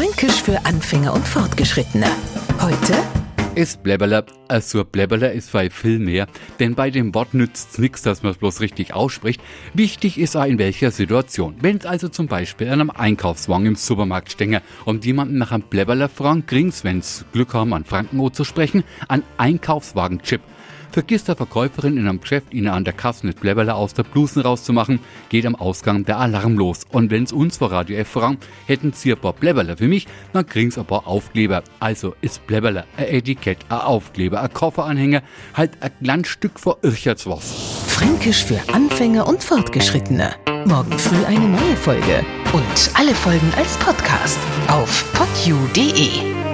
Fränkisch für Anfänger und Fortgeschrittene. Heute ist Blabberler, also Blabberler ist bei viel mehr, denn bei dem Wort nützt's nichts, dass man es bloß richtig ausspricht. Wichtig ist auch in welcher Situation. Wenn es also zum Beispiel an einem Einkaufswagen im Supermarkt stänge und jemanden nach einem Blabberler fragen, kriegen's, wenn's Glück haben, an Frankenot zu sprechen, an Einkaufswagenchip. Vergisst der Verkäuferin in einem Geschäft, ihnen an der Kasse nicht Blabberler aus der Blusen rauszumachen, geht am Ausgang der Alarm los. Und wenn's uns vor Radio F fragen, hätten sie ein paar Blabberler für mich, dann kriegen's ein paar Aufkleber. Also ist Blabberler ein Etikett, ein Aufkleber, ein Kofferanhänger, halt ein kleines Stück vor Ircherts was. Fränkisch für Anfänger und Fortgeschrittene. Morgen früh eine neue Folge. Und alle Folgen als Podcast auf podu.de.